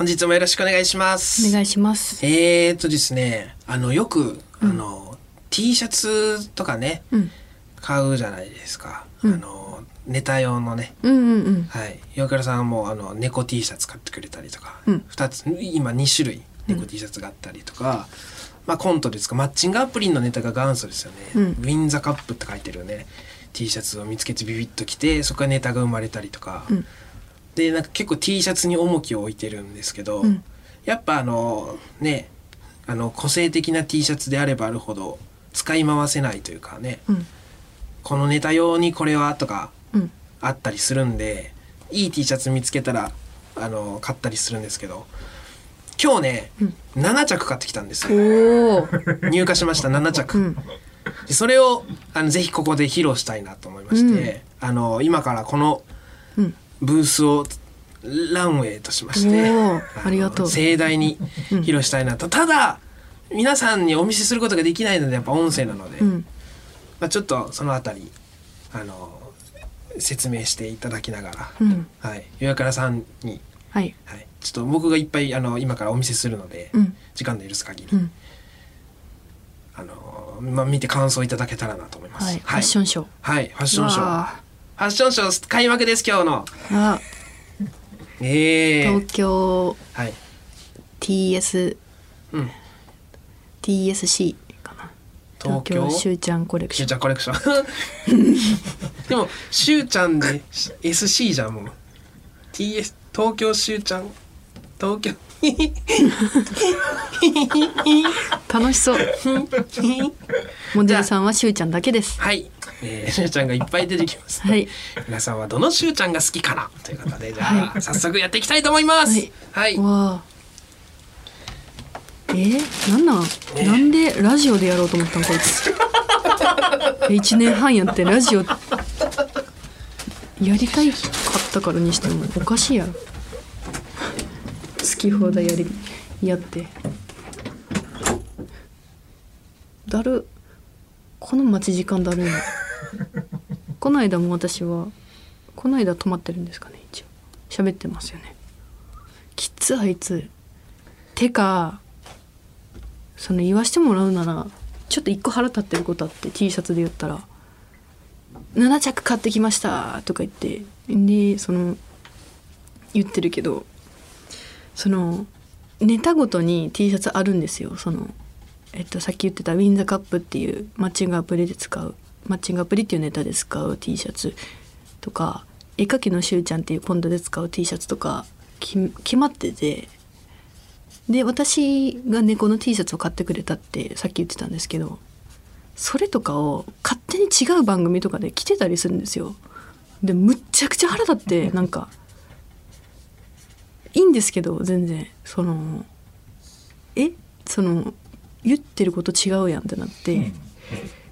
本日もよろしくお願いします。お願いします。えーとですね、あの、よく、あの、T シャツとかね、うん。買うじゃないですか。うんあの、ネタ用のね。うんうんうん。はい。岩倉さんも、あの、猫 T シャツ買ってくれたりとか、うん二つ、今2種類、猫 T シャツがあったりとか、まあコントですか、マッチングアプリのネタが元祖ですよね。うんウィンザカップって書いてるね、T シャツを見つけてビビッと着て、そこからネタが生まれたりとか、うんで、なんか結構 T シャツに重きを置いてるんですけど、うんやっぱあの、ね、あの、個性的な T シャツであればあるほど、使い回せないというかね、うん。このネタ用にこれはとかうん。あったりするんでいい T シャツ見つけたらあの買ったりするんですけど今日ね、うん7着買ってきたんですよ。入荷しました7着、うん。でそれをあのぜひここで披露したいなと思いまして、あの今からこのうん。ブースをランウェイとしましてありがとう盛大に披露したいなと、ただ皆さんにお見せすることができないのでやっぱ音声なので、うん。まあ、ちょっとそのあたりあの説明していただきながら、うん。はい、岩倉さんに、はい。はい、ちょっと僕がいっぱいあの今からお見せするので、うん。時間の許す限り、うん。あのまあ、見て感想いただけたらなと思います。はい。ファッションショー。はい、ファッションショー。わファッションショー開幕です今日の。あ。あ、ええ東京はい。TS うん。TSC かな。東京？しゅうちゃんコレクション。しゅうちゃんコレクション。でもしゅうちゃんで SC じゃんもう。TS 東京しゅうちゃん？東京？楽しそう。モデルさんはしゅうちゃんだけです。はい、えー、しゅうちゃんがいっぱい出てきます。はい。皆さんはどのしゅうちゃんが好きかなということでじゃあ、早速やっていきたいと思います。はい。わあ。えー、なんなん、なんでラジオでやろうと思ったんこいつ。え 一年半やってラジオやりたいかったからにしてもおかしいやろ。好き放題やりやって。だるこの待ち時間だるいな。この間も私はこの間泊まってるんですかね一応。喋ってますよね。きつあいつ。てかその言わしてもらうならちょっと一個腹立ってることあって T シャツで言ったら「7着買ってきました」とか言ってでその言ってるけどそのネタごとに T シャツあるんですよ。その、えっと、さっき言ってた「ウィン・ザ・カップ」っていうマッチングアプリで使う。マッチングアプリっていうネタで使う T シャツとか絵描きのしゅうちゃんっていうコントで使う T シャツとかき決まっててで私が猫の T シャツを買ってくれたってさっき言ってたんですけどそれとかを勝手に違う番組とかで着てたりするんですよ。でむっちゃくちゃ腹立って なんかいいんですけど全然。そのえ？その言ってること違うやんってなって、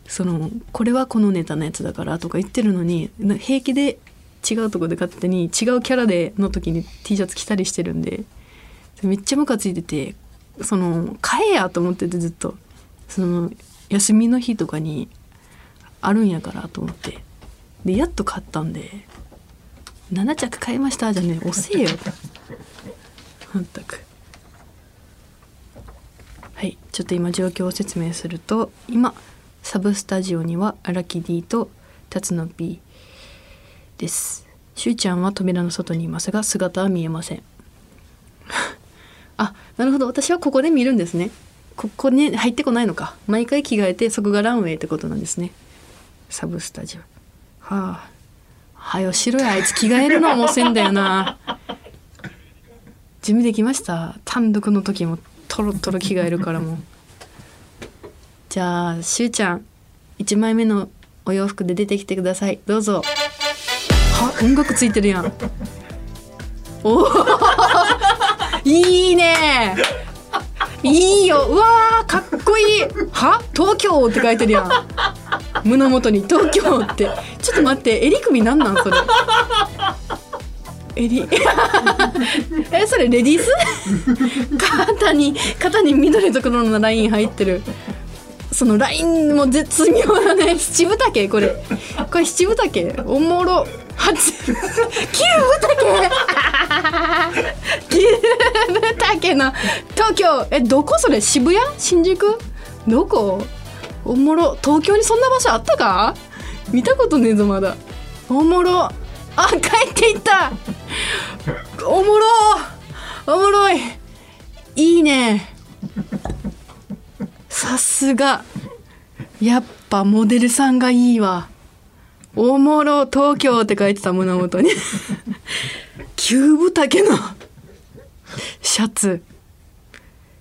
そのこれはこのネタのやつだからとか言ってるのに平気で違うとこで勝手に違うキャラでの時に T シャツ着たりしてるんでめっちゃムカついててその買えやと思っててずっと。その休みの日とかにあるんやからと思って。でやっと買ったんで「7着買いました」じゃねえ遅えよ。まったく。はいちょっと今状況を説明すると今サブスタジオには荒木 D と辰野 P です。しゅうちゃんは扉の外にいますが姿は見えません。あなるほど。私はここで見るんですね。ここに入ってこないのか。毎回着替えてそこがランウェイってことなんですね。サブスタジオ。はあ。はよしろやあいつ着替えるのも遅いんだよな。準備できました？単独の時もトロトロ着替えるからもう。じゃあしゅうちゃん1枚目のお洋服で出てきてください。どうぞ。は音楽ついてるやん。おお いいね。いいよ。うわーかっこいい。は東京って書いてるやん。胸元に。東京って。ちょっと待って襟首なんなんそれ？襟。えそれレディース？肩に肩に緑のところのライン入ってる。そのラインも絶妙だね七分丈。これこれ七分丈？おもろ。八。九分丈？キューブ丈の。東京。えどこ？それ渋谷？新宿？どこ？おもろ。東京にそんな場所あったか？見たことねえぞまだ。おもろ。あ帰っていった。おもろ。おもろい。いいね。さすが。やっぱモデルさんがいいわ。おもろ東京って書いてた胸元に。キューブ丈の。シャツ。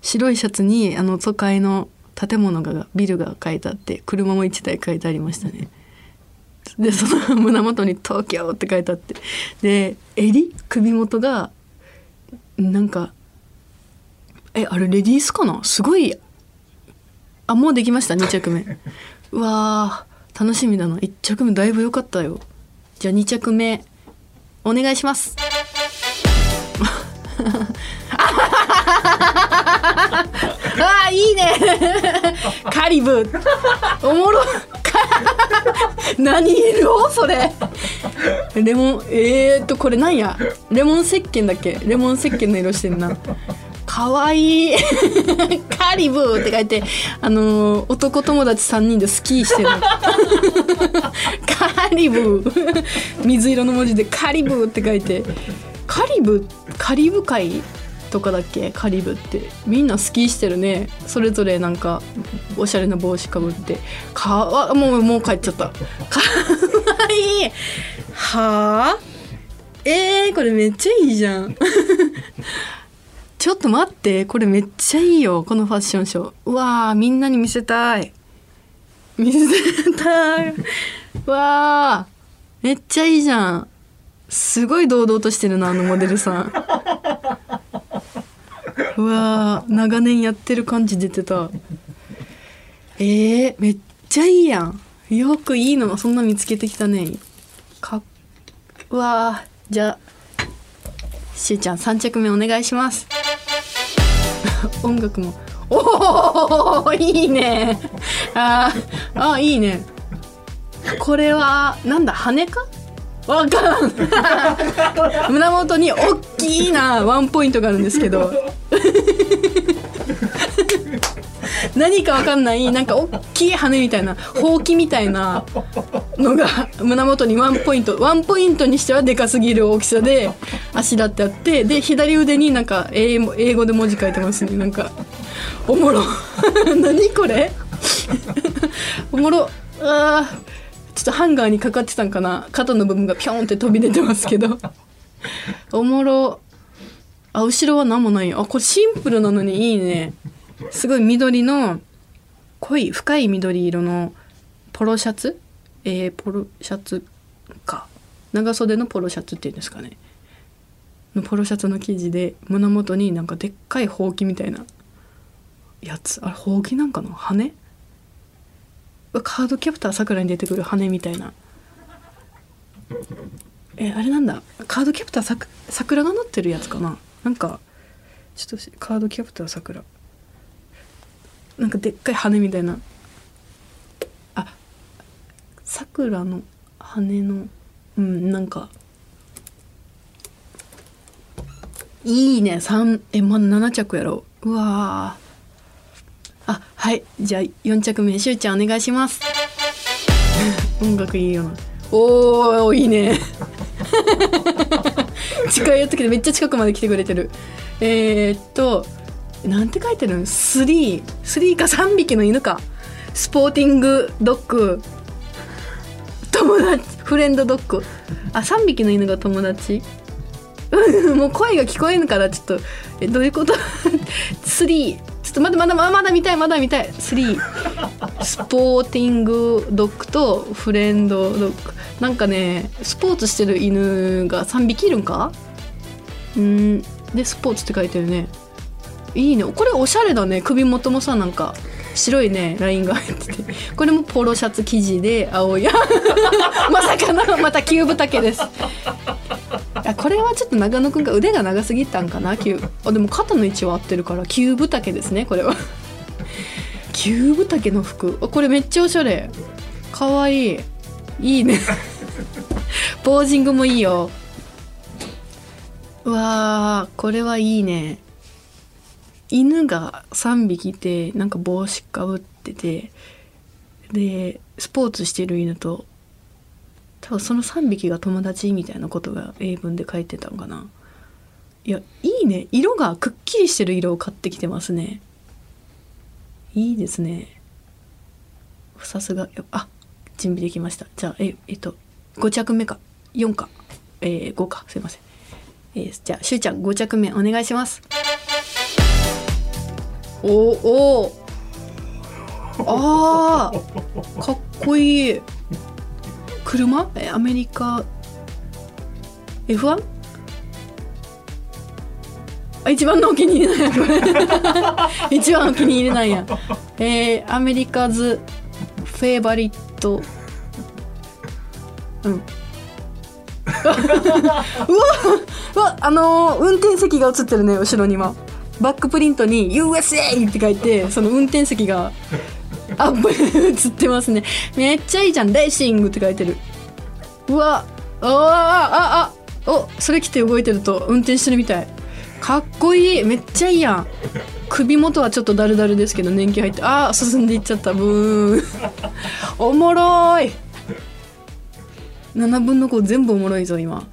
白いシャツにあの都会の建物がビルが書いてあって車も1台書いてありましたね。でその胸元に「東京」って書いてあって。で襟？首元がなんかえあれレディースかな？すごいあもうできました？2着目。うわー楽しみだな。1着目だいぶ良かったよ。じゃあ2着目お願いします。あーいいね。カリブ。おもろ。何色？それ。レモンえー、っとこれなんや？レモン石鹸だっけ？レモン石鹸の色してんな。かわい。いカリブーって書いてあのー男友達3人でスキーしてる。カリブー。水色の文字でカリブーって書いて。カリブカリブ海？とかだっけ？カリブって。みんなスキーしてるね。それぞれなんかおしゃれな帽子かぶって。かわもうもう帰っちゃった。かわいい。はあ？えー、これめっちゃいいじゃん。ちょっと待ってこれめっちゃいいよこのファッションショー。うわーみんなに見せたい。見せたい。わーめっちゃいいじゃん。すごい堂々としてるなあのモデルさん。うわー長年やってる感じ出てた。えー、めっちゃいいやん。よくいいのそんな見つけてきたね。かっうわーじゃあしゅうちゃん3着目お願いします。音楽も。おおいいね。あーあーいいね。これはなんだ羽か？わかん。胸元に大きいなワンポイントがあるんですけど。何かわかんないなんか大きい羽みたいなほうきみたいなのが胸元にワンポイントワンポイントにしてはでかすぎる大きさであしらってあってで左腕になんか英語で文字書いてますね。なんかおもろ。何これ？おもろ。あー。ちょっとハンガーにかかってたんかな。肩の部分がピョンって飛び出てますけど。おもろ。あ後ろは何もないよ。あこれシンプルなのにいいね。すごい緑の濃い深い緑色のポロシャツ？えー、ポロシャツか。長袖のポロシャツっていうんですかね。のポロシャツの生地で胸元になんかでっかいほうきみたいなやつ。あれほうきなんかな？羽？カードキャプターさくらに出てくる羽みたいな。えあれなんだ。カードキャプターさく桜が乗ってるやつかな。なんかちょっとカードキャプターさくら。なんかでっかい羽みたいな。あさくらの羽のうんなんか。いいね三えまだ7着やろう。うわはいじゃあ4着目しゅうちゃんお願いします。音楽いいよな。おーいいね。近いやつけどめっちゃ近くまで来てくれてる。えー、っとなんて書いてるの ?3 3か3匹の犬か。スポーティングドッグ。友達フレンドドッグ。あ3匹の犬が友達。もう声が聞こえんからちょっとえどういうこと ?3 っとまだまだまだまだ見たいまだ見たい。3スポーティングドッグとフレンドドッグなんかねスポーツしてる犬が3匹いるんか？うん。でスポーツって書いてるね。いいね。これおしゃれだね。首元もさなんか白いねラインが入ってて。これもポロシャツ生地で青い。まさかのまたキューブ丈です。あこれはちょっと長野くんが腕が長すぎたんかな？キュー。あでも肩の位置は合ってるからキューブ丈ですねこれは。キューブ丈の服。あこれめっちゃおしゃれ。かわいい。いいね。ポージングもいいよ。わーこれはいいね。犬が3匹いてなんか帽子かぶっててでスポーツしてる犬と多分その3匹が友達みたいなことが英文で書いてたのかな。いやいいね。色がくっきりしてる色を買ってきてますね。いいですね。さすが。あ準備できました。じゃあええっと5着目か。4か、えー、5か。すいません、えー、じゃあしゅうちゃん5着目お願いします。おおあー。かっこいい。車？えアメリカ？F1? 一番のお気に入りなんやこれ。一番お気に入りなんや。えー、アメリカズフェイバリット。うん。うわうわあのー運転席が映ってるね後ろには。バックプリントに「USA!」って書いてその運転席がアップ映ってますね。めっちゃいいじゃん「レーシング」って書いてる。うわ。ああああおそれ着て動いてると運転してるみたい。かっこいい。めっちゃいいやん。首元はちょっとダルダルですけど年季入って。あー進んでいっちゃった。ブーン。おもろーい。7分の5全部おもろいぞ今。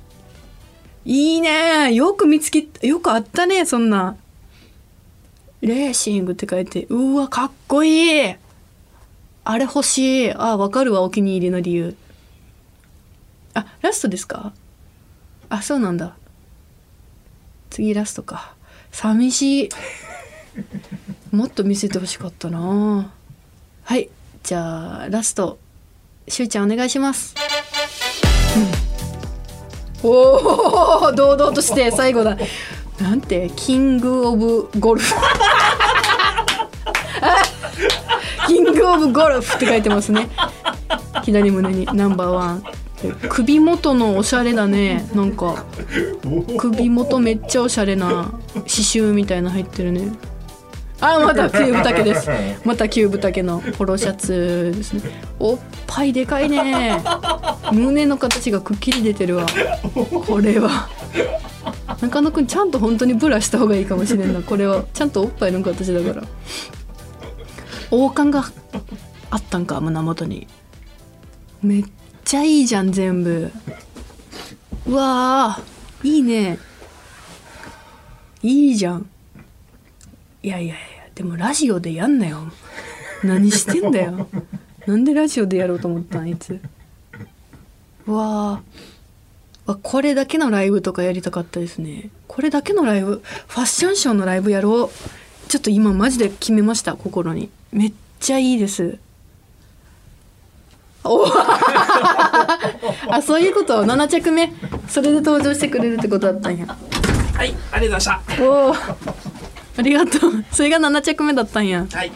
いいね。よく見つけよくあったねそんな。レーシングって書いて。うわかっこいい。あれ欲しい。あわかるわお気に入りの理由。あラストですか？あそうなんだ。次ラストか。寂しい。もっと見せてほしかったな。はいじゃあラスト。しゅうちゃんお願いします、うん、おお堂々として最後だ。なんてキングオブゴルフ。あキングオブゴルフって書いてますね。左胸にナンバーワン。首元のおしゃれだね。なんか首元めっちゃおしゃれな刺繍みたいな入ってるね。あまたキューブ丈です。またキューブ丈のポロシャツですね。おっぱいでかいね。胸の形がくっきり出てるわ。これは。中野くんちゃんと本当にブラした方がいいかもしれんな。これはちゃんとおっぱいの形だから。王冠があったんか胸元に。めっちゃいいじゃん全部。うわーいいね。いいじゃん。いやいやいやでもラジオでやんなよ。何してんだよ。なんでラジオでやろうと思ったんいつ。うわー。これだけのライブとかやりたかったですね。これだけのライブファッションショーのライブやろう。ちょっと今マジで決めました心に。めっちゃいいです。お あそういうこと？7着目。それで登場してくれるってことだったんや。はいありがとうございましおお。ありがとう。それが7着目だったんや。たはい。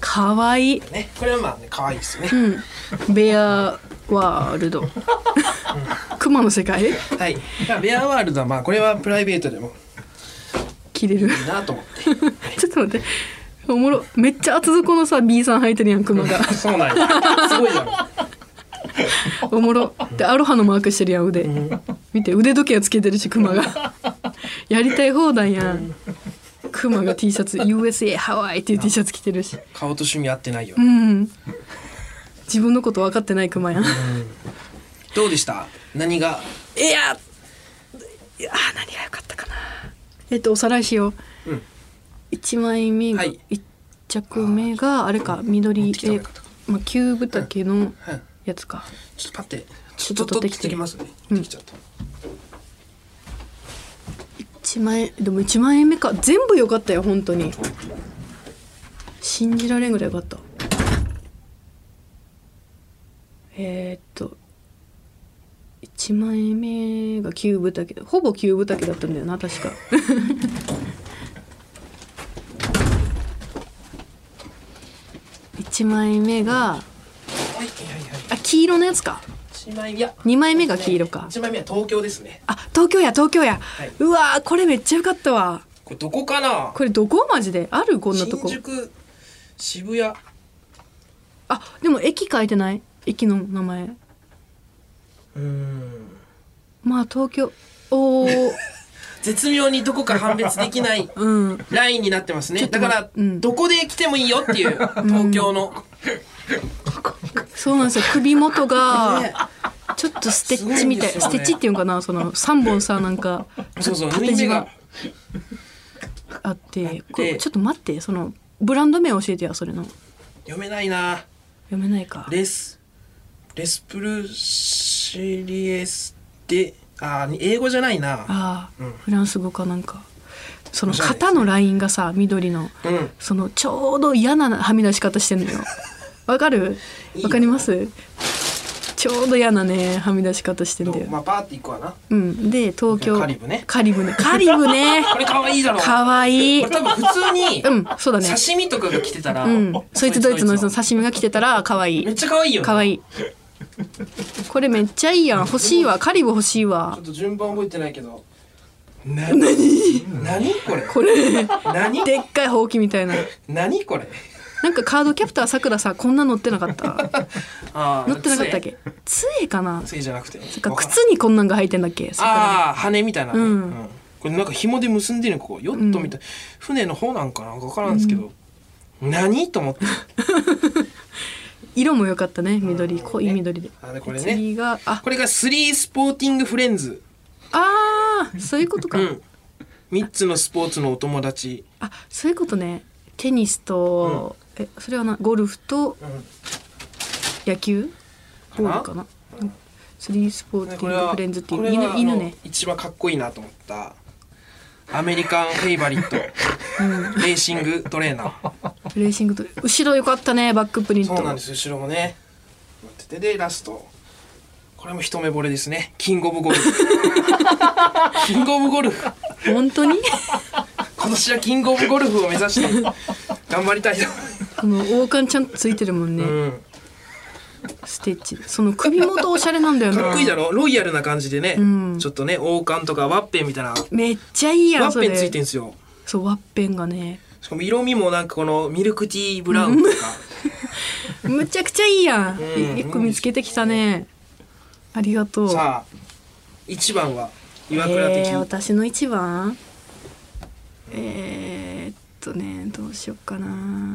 かわいい。ねこれはまあね可愛いですよね。うん。ベアワールド。熊の世界？はい。まあベアワールドはまあこれはプライベートでも切れる。いいなと思って。ちょっと待っておもろめっちゃ厚底のさ B さん履いてるやん熊が。そうなんや。すごいやろおもろ。でアロハのマークしてるやん腕。見て腕時計つけてるし熊が。やりたい放題やん。熊が T シャツ USA ハワイっていう T シャツ着てるし。顔と趣味合ってないよ。うん。自分のこと分かってない熊やん。どうでした？何が？いやいや何が良かったかな。えっとおさらいしよう、うん1枚目が、はい。一着目があれか緑持ってきた方がえよかったかまあ、キューブ丈のはい。やつか。ちょっと待って。ちちょっと取ってょっと取ってきてきますね。うん。できちゃった。1枚でも1枚目か。全部良かったよ本当に。信じられんぐらい良かった。えー、っと1枚目がキューブ丈ほぼキューブ丈だったんだよな確か 1枚目がはいはいはいあ黄色のやつか。一枚いや。2枚目が黄色か。一枚目は東京ですね。あ東京や東京や、い。うわーこれめっちゃ良かったわ。これどこかな？これどこ？マジで？ある？こんなとこ。新宿渋谷。あでも駅書いてない？駅の名前。うーん。まあ東京。おー絶妙にどこか判別できない うん。ラインになってますね。だから、うん。どこで来てもいいよっていう東京の、そうなんですよ。首元がね。ちょっとステッチみたい。いね。ステッチっていうのかな？その3本さなんかそうそう。縫縦縞い目が。あってこでれちょっと待って。そのブランド名教えてやそれの。読めないな。読めないか。レスレスプルシリエスであー英語じゃないな。ああ、うん。フランス語かなんか。その肩のラインがさ緑のうん。そのちょうど嫌なはみ出し方してんのよ。わかる？わかります？ちょうど嫌なねはみ出し方してんだよ、まあパーっていくわな。うん。で東京。カリブね。カリブね。カリブね。これ可愛いだろ。かわいい。これ多分普通にうんそうだね。刺身とかが来てたら、うん。そいつドイツのそのめ刺身が来てたら可愛いっちゃ可愛いよね可愛いこれめっちゃいいやん。欲しいわ。カリブ欲しいちわょっと順番覚えてないけど。な何？何？これ。これ。何？でっかいほうきみたいな。何？これ。なんかカードキャプターさくらさこんな乗ってなかった。あー乗ってなかったっけ？杖。かな？杖じゃなくて。そっか靴にこんなんが履いてんだっけ？ああ羽みたいなね、うん。これなんか紐で結んでるの？こうヨットみたい、船の方なんかな？分からんですけど、何？と思って 色も良かったね緑うん。濃い緑で。あでこれね。次があ。これがスリースポーティングフレンズ。あーそういうことか、うん。3つのスポーツのお友達、あそういうことね。テニスと、えそれはなゴルフとうん。野球？ボールかな？スリースポーティングフレンズっていう犬犬ね。一番かっこいいなと思ったアメリカンフェイバリット、レーシングトレーナーレーシングと後ろ良かったねバックプリント。そうなんです後ろもね。待ってて。でラスト。これも一目惚れですね。キングオブゴルフ。キングオブゴルフ。本当に？今年はキングオブゴルフを目指して頑張りたいと。この王冠ちゃんとついてるもんね、うんステッチ。その首元おしゃれなんだよな。かっこいいだろ？ロイヤルな感じでね、うん。ちょっとね王冠とかワッペンみたいな。ワめっちゃいいやんそれ。ッペンついてんすよ。そうワッペンがね。しかも色味もなんかこのミルクティーブラウンとか。むちゃくちゃいいやん、うん。一個見つけてきたね。ありがとう。さあ一番は岩倉的、えー、私の一番？えー、っとねどうしよっかな。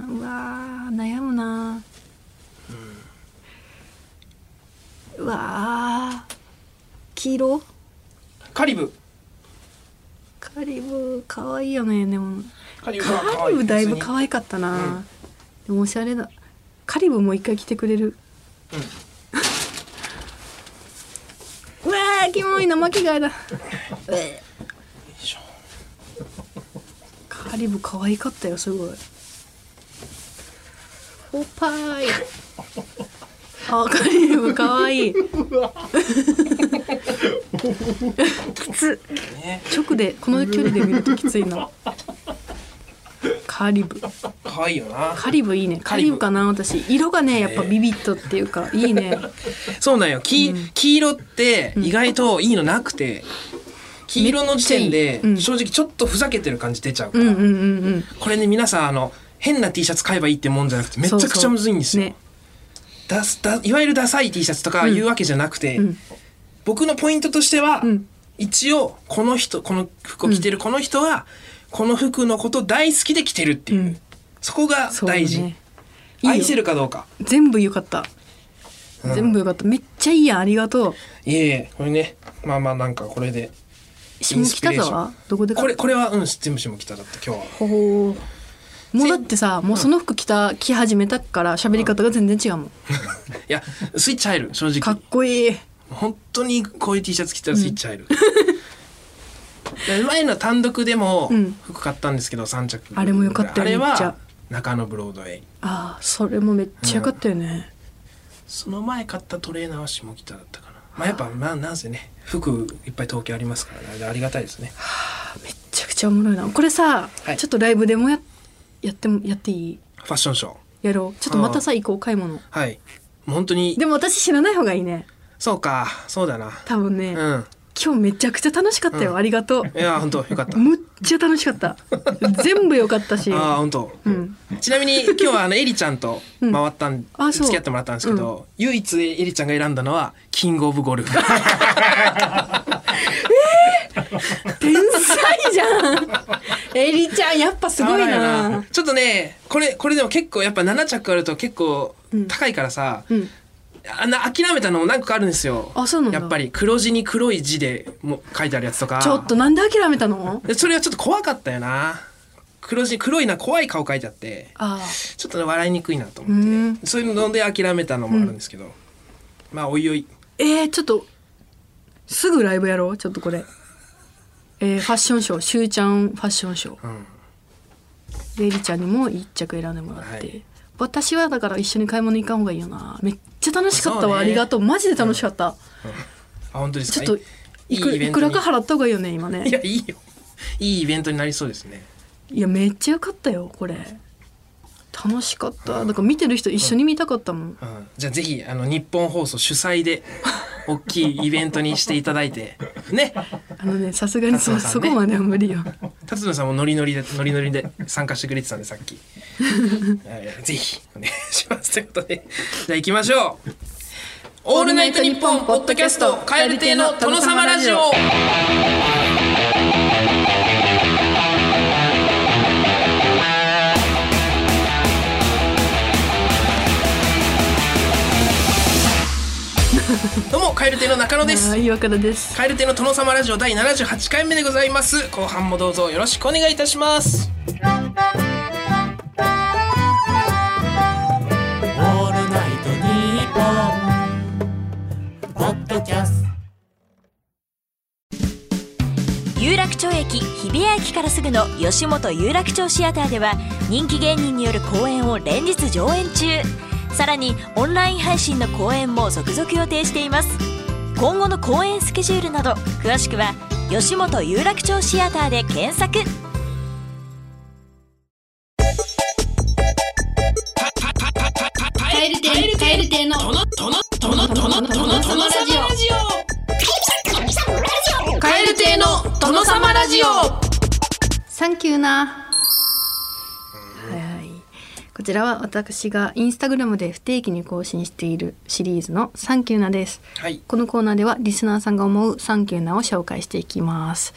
うわー悩むな、うわー黄色？カリブ。カリブ可愛いよねでも。カリブだいぶ可愛かったな、うん。でもおしゃれだ。カリブもう一回来てくれる、う わーキモいな巻き貝だ。カリブ可愛かったよすごい。おっぱい あカリブ可愛い きつ。ね直でこの距離で見るときついな。カリブ。可愛いよな。カリブいいね。カカリブかな私。色がねやっぱビビットっていうかいいね。そうなんよ。黄,、黄色って意外といいのなくて、黄色の時点で正直ちょっとふざけてる感じ出ちゃうから、うんうんうんうん。これね皆さんあの変な T シャツ買えばいいってもんじゃなくてめちゃくちゃむずいんですよ。ねだすだいわゆるダサい T シャツとかいうわけじゃなくて、うん。僕のポイントとしては、うん。一応この人この服を着てるこの人は、この服のこと大好きで着てるっていう、うん。そこが大事、ね。愛せるかどうか。全部よかった、うん。全部よかった。めっちゃいいやん。ありがとう。いえいえ。これね。まあまあなんかこれで。下北沢？どこでこれこれはうん全部下北だった。今日は。ほうもうだってさもうその服着た着始めたから喋り方が全然違うもん。いやスイッチ入る正直。かっこいい。本当にこういう T シャツ着たらスイッチ入る、で前の単独でもうん。服買ったんですけど3着。あれもよかったよあれは中野ブロードウェイ。ああそれもめっちゃよかったよね、その前買ったトレーナーは下北だったかな。まあやっぱまあなんせね服いっぱい東京ありますからねありがたいですね。めっちゃくちゃおもろいな。これさ、はい。ちょっとライブでもややってもやっていい？ファッションショー。やろう。ちょっとまたさ行こう買い物。はい。本当に。でも私知らない方がいいね。そうか。そうだな。多分ね、うん。今日めちゃくちゃ楽しかったよ、うん。ありがとう。いや本当よかった。むっちゃ楽しかった。全部よかったし。ああ本当、うん。ちなみに今日はあのエリちゃんと回ったん、あそう。付き合ってもらったんですけど、唯一エリちゃんが選んだのはキングオブゴルフ。天才じゃん。エリちゃんやっぱすごいな。ちょっとねこれこれでも結構やっぱ7着あると結構高いからさ、うん。あんな諦めたのも何個かあるんですよ。あそうなんだ。やっぱり黒字に黒い字でも書いてあるやつとか。ちょっとなんで諦めたの？でそれはちょっと怖かったよな。黒字黒いな怖い顔書いてあって。あちょっとね笑いにくいなとう思って。ん。そういうので諦めたのもあるんですけど、まあおいおい。えー、ちょっとすぐライブやろう？ちょっとこれえー、ファッションショーしゅうちゃんファッションショー。うん。でエリちゃんにも一着選んでもらって、はい。私はだから一緒に買い物行かん方がいいよな。めっちゃ楽しかったわ、ね。ありがとう。マジで楽しかった、あ本当ですか？ちょっといいくいくらか払った方がいいよね今いねやいいよ。いいイベントになりそうですね。いやめっちゃよかったよこれ。楽しかった。だから見てる人一緒に見たかったもん、うん。じゃあぜひあの日本放送主催で 大きいイベントにしていただいて。ね。あのねさすがにそ,、そこまでは無理よ。辰野さんもノリノリでノリノリで参加してくれてたんでさっき。は いぜひお願いしますということで。じゃあ行きましょう「オールナイトニッポン」ポッドキャスト「蛙亭の殿様ラジオ」どうも蛙亭の中野です。岩倉です。蛙亭の殿様ラジオ第78回目でございます。後半もどうぞよろしくお願いいたします。オールナイトニッポン」ポッドキャスト。有楽町駅日比谷駅からすぐの吉本有楽町シアターでは人気芸人による公演を連日上演中さらにオンライン配信の公演も続々予定しています。今後の公演スケジュールなど詳しくは吉本有楽町シアターで検索。カエル亭の殿様ラジオ。蛙亭の殿様ラジオ。サンキューなこちらは私がインスタグラムで不定期に更新しているシリーズのサンキューなです。はい。このコーナーではリスナーさんが思うサンキューなを紹介していきます。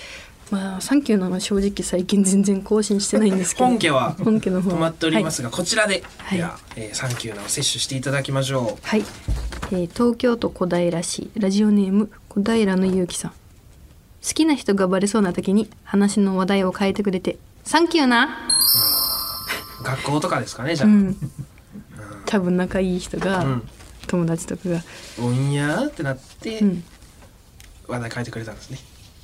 まあサンキューなは正直最近全然更新してないんですけど本家は本家の方。止まっておりますが、こちらで、はい。では、えー、サンキューなを摂取していただきましょはい、えー東京都小平市ラジオネーム小平のゆうきさん。好きな人がバレそうな時に話の話題を変えてくれてサンキューなう学校とかですかねじゃあ、うん。多分仲いい人が、うん。友達とかが。おんやーってなって、うん。話題変えてくれたんですね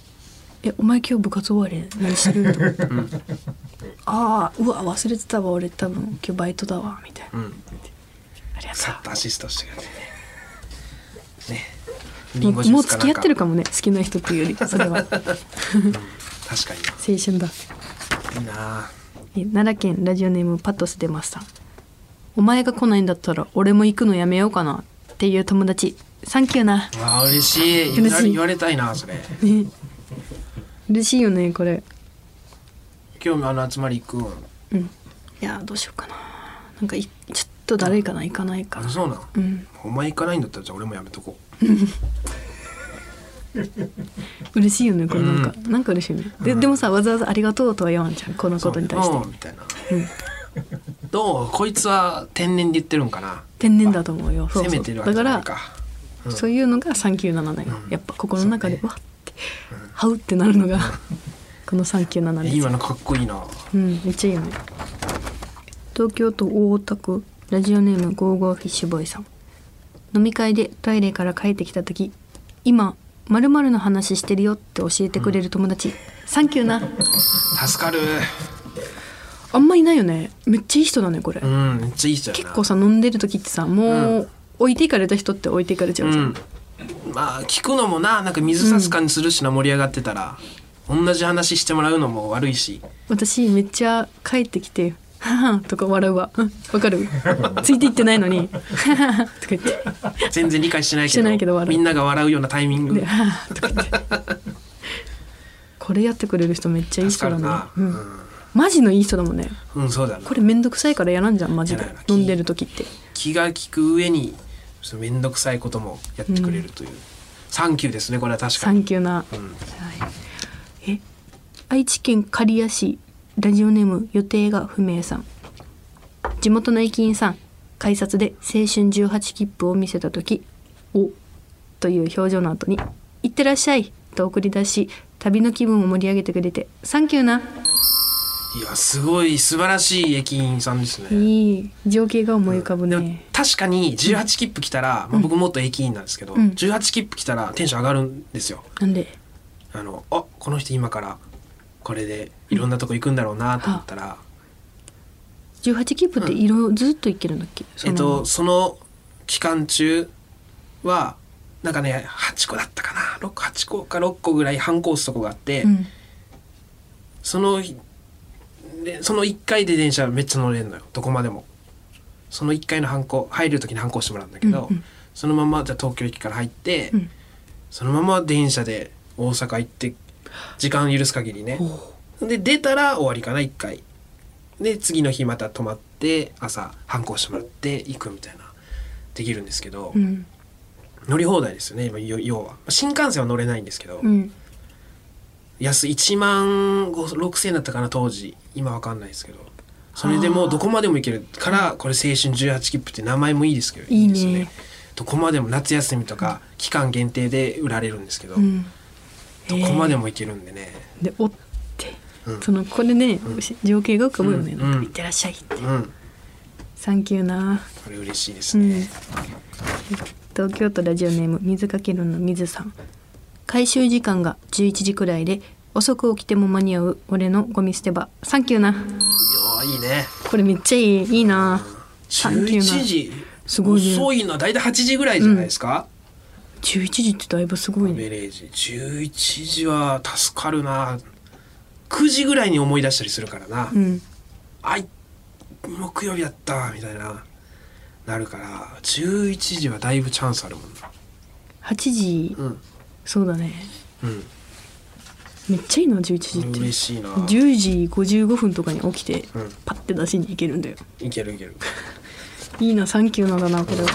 「えお前今日部活終わり何してる?」と思ってああうわ忘れてたわ俺多分今日バイトだわ」みたいな。うん「ありがさっとアシストしてくれてね。ねとう」もう付き合ってるかもね好きな人っていうよりそれは。確かに。青春だ。いいなえ奈良県ラジオネームパトスデマスさんお前が来ないんだったら俺も行くのやめようかな。っていう友達。サンキューな。あ嬉しい。嬉しい。言われたいなそれ。ね。嬉しいよねこれ。今日もあの集まり行く。うん。いやどうしようかな。なんかいちょっとだるいかな行かないか。そうなの、うん。お前行かないんだったらじゃあ俺もやめとこう 嬉しいよねこれなんか、なんか嬉しいよねででもさわざわざありがとうとは言わんじゃんこのことに対して。みたいな、どうこいつは天然で言ってるんかな。天然だと思うよ。そうそう。攻めてるわけだからうん。そういうのがサンキューななのよ、うん。やっぱ心の中で、わってはうってなるのがこのサンキューななんです今のかっこいいな。うんめっちゃいいよね。東京都大田区ラジオネームゴーゴーフィッシュボーイさん。飲み会でトイレから帰ってきた時今〇〇の話してるよって教えてくれる友達、サンキューな。助かる。あんまいないよね。めっちゃいい人だねこれ、うんめっちゃいい人結構さ飲んでる時ってさもう、置いていかれた人って置いていかれちゃうじゃん、うん。まあ聞くのもななんか水差す感じするしな、盛り上がってたら。同じ話してもらうのも悪いし。私めっちゃ帰ってきて「はは とか笑うわ。う んわかる？ついていってないのに「は はとか言って。全然理解してないけどないけどみんなが笑うようなタイミング。で「ははとか言って。これやってくれる人めっちゃいい人だな、う、うん。んマジのいい人だもんね。うん、そうだこれめんどくさいからやらんじゃんマジで。飲んでる時って。気が利く上に面倒くさいこともやってくれるという、サンキューですねこれは確かに、サンキューな、うん、はい、愛知県刈谷市ラジオネーム予定が不明さん。地元の駅員さん改札で青春18切符を見せた時「お」という表情の後に「いってらっしゃい」と送り出し旅の気分を盛り上げてくれて「サンキューな」いやすごい素晴らしい駅員さんですね。いい情景が思い浮かぶでもね、確かに18切符来たら、まあ、僕もっと駅員なんですけど、うん。18切符来たらテンション上がるんですよ。なんで？あのあこの人今からこれでいろんなとこ行くんだろうなと思ったら、18切符って色ずっといけるんだっけ、えっとその。期間中はなんかね8個だったかな。8個か6個ぐらい半コースとこがあって、うん。そのでその1回で電車めっちゃ乗れるのよ。どこまでも。その1回のハンコ入る時にハンコしてもらうんだけど、うんうん。そのままじゃあ東京駅から入って、うん。そのまま電車で大阪行って時間許す限りねで出たら終わりかな1回。で次の日また泊まって朝ハンコしてもらって行くみたいなできるんですけど、うん。乗り放題ですよね今要要は。新幹線は乗れないんですけど、うん。安1万6千円だったかな当時。今わかんないですけど。それでもうどこまでも行けるからこれ青春18切符って名前もいいですけどいいね。ですよね。どこまでも夏休みとか期間限定で売られるんですけど、うん。どこまでも行けるんでね、でおって、うんそのこれね、情景が浮かぶよね、うん。なんかうんいってらっしゃいって、うん。サンキューな。これ嬉しいですうん。ね、東京都ラジオネーム水かけるの水さん。回収時間が11時くらいで遅く起きても間に合う俺のゴミ捨て場。サンキューな。いやーいいね。これめっちゃいい。いいな。サンキューな。11時すごいね。遅いのは大体8時ぐらいじゃないですか、11時ってだいぶすごいね。ベレージ。11時は助かるな9時ぐらいに思い出したりするからな、うん。あい木曜日だったみたいな。なるから11時はだいぶチャンスあるもんな。8時、うん。そうだね。うん。めっちゃいいな11時って。嬉しいな。10時55分とかに起きて、うん。パッて出しに行けるんだよ。いけるいける。いいなサンキューなんだなこれは、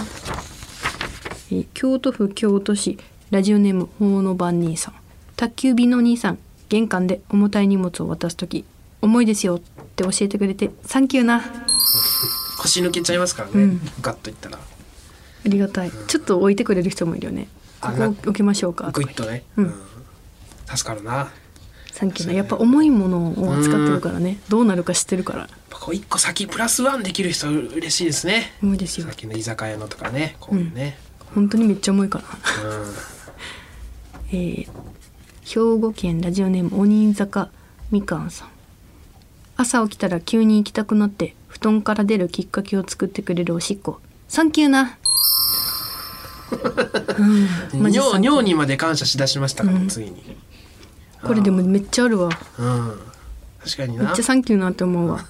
えー京都府京都市。ラジオネーム法の番兄さん。宅急便のお兄さん玄関で重たい荷物を渡す時重いですよって教えてくれてサンキューなあ 腰抜けちゃいますからね、うん。ガッといったら。りがたい。ちょっと置いてくれる人もいるよね。ここ置きましょうか。グイッとね、うん。助かるな。サンキューな。やっぱ重いものを扱ってるからね。どうなるか知ってるから。ぱこう一個先プラスワンできる人は嬉しいですね。重いですよ。さっきの居酒屋のとかねこういうね、本当にめっちゃ重いから。うん。えー兵庫県ラジオネームおにん坂みかんさん。朝起きたら急に行きたくなって布団から出るきっかけを作ってくれるおしっこ。サンキューな、うん。尿尿にまで感謝しだしましたから、うん。ついに。これでもめっちゃあるわ。うん。確かにな。めっちゃサンキューなって思うわ。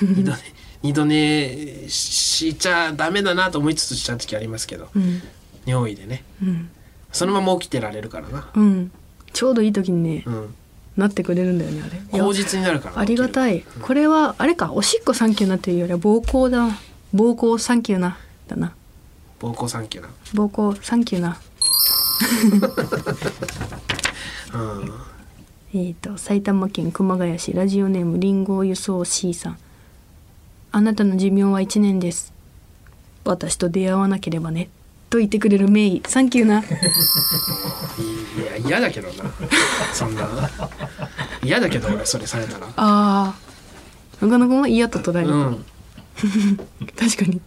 二度寝二度寝しちゃダメだなと思いつつしちゃう時ありますけど。うん。尿意でね。うん。そのまま起きてられるからな。うんちょうどいい時にね、うん。なってくれるんだよねあれ。口実になるからありがたい。これはあれかおしっこサンキューなっていうよりは膀胱だ膀胱サンキューなだな。膀胱サンキュー膀胱サンキューな。なうん。えー、と埼玉県熊谷市ラジオネームリンゴ輸送 C さん。あなたの寿命は1年です。私と出会わなければね。と言ってくれるメイサンキューな いや嫌だけどな。そんな。嫌だけど俺それされたら。あー。なかなか嫌と捉える、うん。確かに。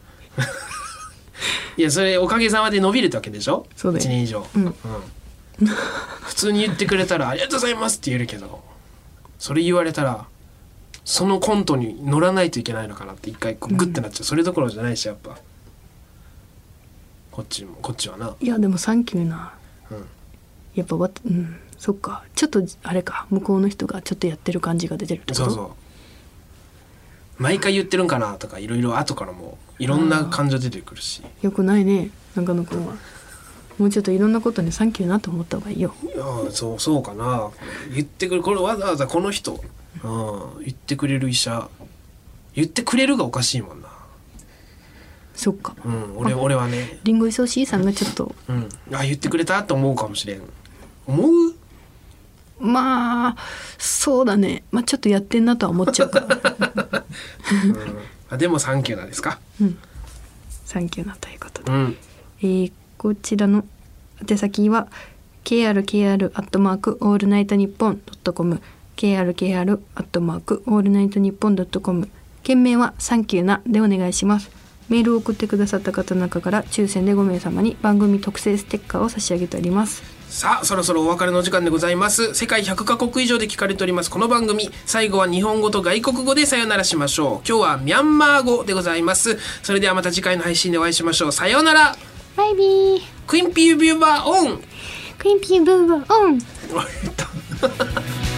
いやそれおかげさまで伸びるってわけでしょ？そうだよ。1年以上、うん。普通に言ってくれたら「ありがとうございます」って言えるけどそれ言われたらそのコントに乗らないといけないのかなって一回グッてなっちゃう、それどころじゃないしやっぱ。こっちもこっちはな、いやでもサンキューな。うん、やっぱわうんそっか。ちょっとあれか。向こうの人がちょっとやってる感じが出てるってこと？そうそう。毎回言ってるんかなとかいろいろ後からもいろんな感情出てくるし。よくないね。中野くんは。もうちょっといろんなことにサンキューなと思った方がいいよ。いやそうそうかな。言ってくるこれわざわざこの人、うん、言ってくれる医者。言ってくれるがおかしいもんな。そっか。うん俺俺はね。リンゴイソシーさんがちょっと。うん。あ言ってくれたと思うかもしれん思う？まあそうだね。まあちょっとやってんなとは思っちゃうか。らあでもサンキューなんですか？サンキューなということで、うん。えーこちらの宛先は krkr アットマークオールナイトニッポンドットコム。krkr アットマークオールナイトニッポンドットコム。件名はサンキューなでお願いします。メールを送ってくださった方の中から抽選で5名様に番組特製ステッカーを差し上げておりますさあそろそろお別れのお時間でございます。世界100カ国以上で聞かれております。この番組最後は日本語と外国語でさよならしましょう。今日はミャンマー語でございます。それではまた次回の配信でお会いしましょう。さようなら。バイビー。クインピービューバーオン。クインピーブーバーオン。えっと